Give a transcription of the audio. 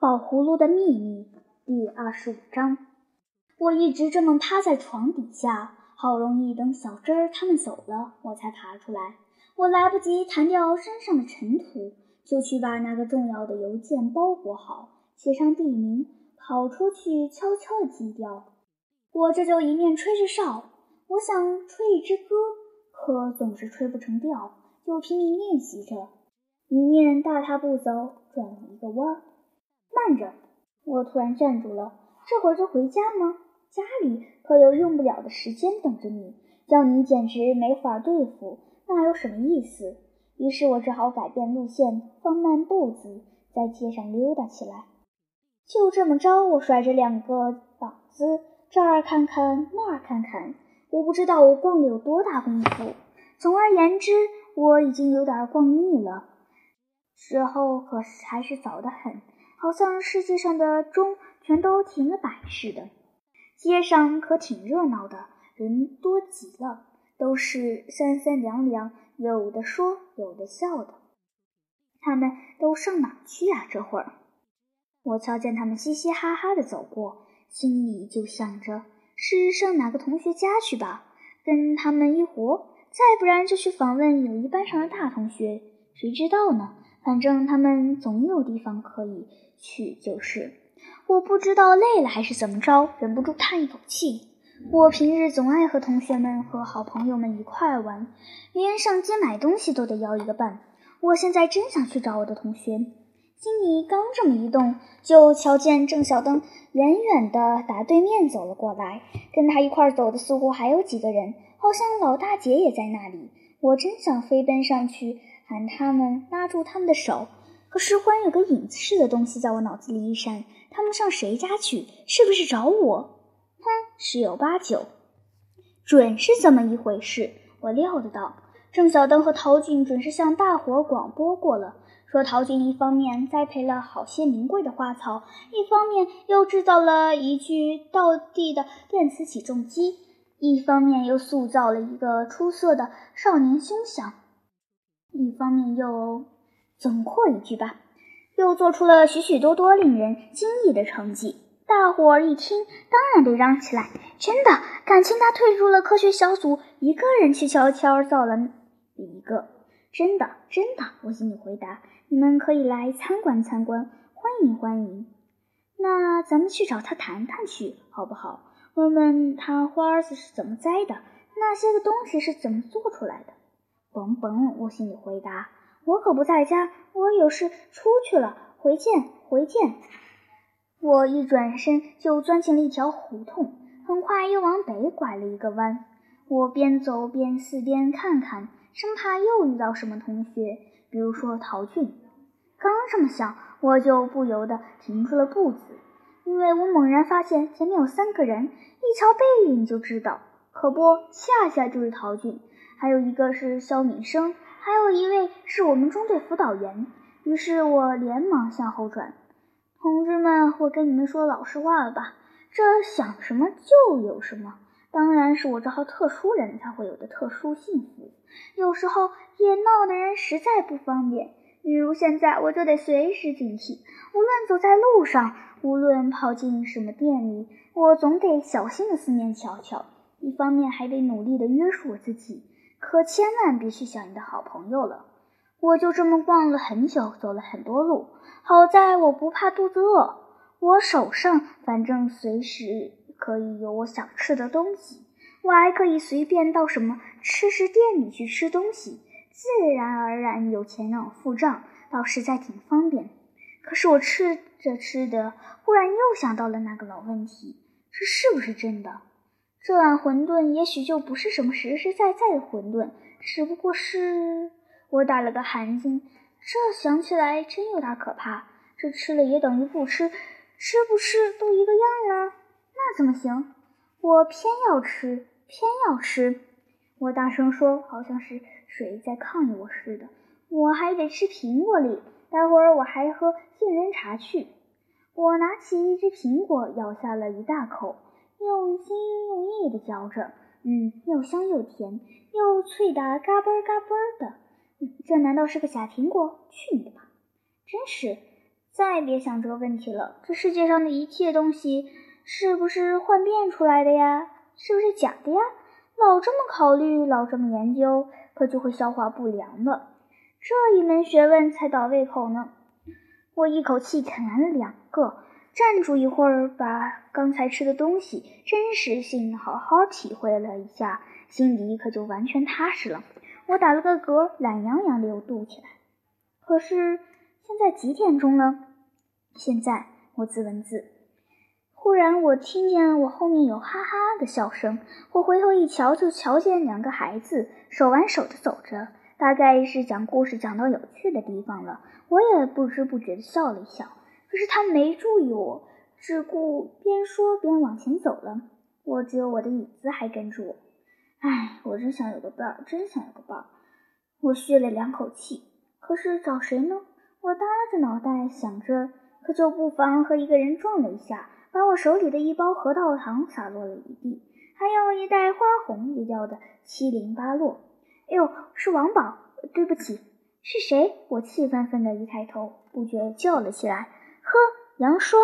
宝葫芦的秘密第二十五章。我一直这么趴在床底下，好容易等小珍儿他们走了，我才爬出来。我来不及弹掉身上的尘土，就去把那个重要的邮件包裹好，写上地名，跑出去悄悄地寄掉。我这就一面吹着哨，我想吹一支歌，可总是吹不成调，就拼命练习着，一面大踏步走，转了一个弯儿。慢着！我突然站住了。这会儿就回家吗？家里可有用不了的时间等着你，叫你简直没法对付，那有什么意思？于是我只好改变路线，放慢步子，在街上溜达起来。就这么着，我甩着两个膀子，这儿看看，那儿看看。我不知道我逛了有多大功夫。总而言之，我已经有点逛腻了。时候可是还是早得很。好像世界上的钟全都停了摆似的。街上可挺热闹的，人多极了，都是三三两两，有的说，有的笑的。他们都上哪去啊？这会儿，我瞧见他们嘻嘻哈哈的走过，心里就想着是上哪个同学家去吧，跟他们一伙；再不然就去访问友谊班上的大同学，谁知道呢？反正他们总有地方可以。去就是，我不知道累了还是怎么着，忍不住叹一口气。我平日总爱和同学们和好朋友们一块玩，连上街买东西都得要一个伴。我现在真想去找我的同学，心里刚这么一动，就瞧见郑小灯远远的打对面走了过来，跟他一块走的似乎还有几个人，好像老大姐也在那里。我真想飞奔上去喊他们，拉住他们的手。可是忽然有个影子似的东西在我脑子里一闪，他们上谁家去？是不是找我？哼，十有八九，准是这么一回事。我料得到，郑小灯和陶俊准是向大伙广播过了，说陶俊一方面栽培了好些名贵的花草，一方面又制造了一具道地的电磁起重机，一方面又塑造了一个出色的少年凶相，一方面又……总括一句吧，又做出了许许多多令人惊异的成绩。大伙儿一听，当然得嚷起来：“真的，感情他退出了科学小组，一个人去悄悄造了一个。”“真的，真的。”我心里回答：“你们可以来参观参观，欢迎欢迎。”那咱们去找他谈谈去，好不好？问问他花子是怎么栽的，那些个东西是怎么做出来的。甭甭，我心里回答。我可不在家，我有事出去了。回见，回见。我一转身就钻进了一条胡同，很快又往北拐了一个弯。我边走边四边看看，生怕又遇到什么同学，比如说陶俊。刚这么想，我就不由得停住了步子，因为我猛然发现前面有三个人，一瞧背影就知道，可不，恰恰就是陶俊，还有一个是肖敏生。还有一位是我们中队辅导员，于是我连忙向后转。同志们，我跟你们说老实话了吧，这想什么就有什么，当然是我这号特殊人才会有的特殊幸福。有时候也闹的人实在不方便，比如现在我就得随时警惕，无论走在路上，无论跑进什么店里，我总得小心的四面瞧瞧，一方面还得努力的约束我自己。可千万别去想你的好朋友了。我就这么逛了很久，走了很多路。好在我不怕肚子饿，我手上反正随时可以有我想吃的东西。我还可以随便到什么吃食店里去吃东西，自然而然有钱让我付账，倒实在挺方便。可是我吃着吃着，忽然又想到了那个老问题：这是不是真的？这碗馄饨也许就不是什么实实在在的馄饨，只不过是……我打了个寒噤，这想起来真有点可怕。这吃了也等于不吃，吃不吃都一个样呢？那怎么行？我偏要吃，偏要吃！我大声说，好像是谁在抗议我似的。我还得吃苹果哩，待会儿我还喝杏仁茶去。我拿起一只苹果，咬下了一大口。用心用意的嚼着，嗯，又香又甜，又脆的嘎嘣嘎嘣的。嗯这难道是个假苹果？去你的吧！真是，再别想这个问题了。这世界上的一切东西，是不是幻变出来的呀？是不是假的呀？老这么考虑，老这么研究，可就会消化不良了。这一门学问才倒胃口呢。我一口气啃完了两个，站住一会儿，把刚才吃的东西真实性好好体会了一下，心里可就完全踏实了。我打了个嗝，懒洋洋的又肚起来。可是现在几点钟了？现在，我自问自。忽然，我听见我后面有哈哈的笑声。我回头一瞧，就瞧见两个孩子手挽手的走着，大概是讲故事讲到有趣的地方了。我也不知不觉的笑了一笑。可是他没注意我，只顾边说边往前走了。我只有我的椅子还跟着我。唉，我真想有个伴儿，真想有个伴儿。我吁了两口气。可是找谁呢？我耷拉着脑袋想着，可就不妨和一个人撞了一下。把我手里的一包核桃糖洒落了一地，还有一袋花红也掉得七零八落。哎呦，是王宝！对不起，是谁？我气愤愤的一抬头，不觉叫了起来：“呵羊说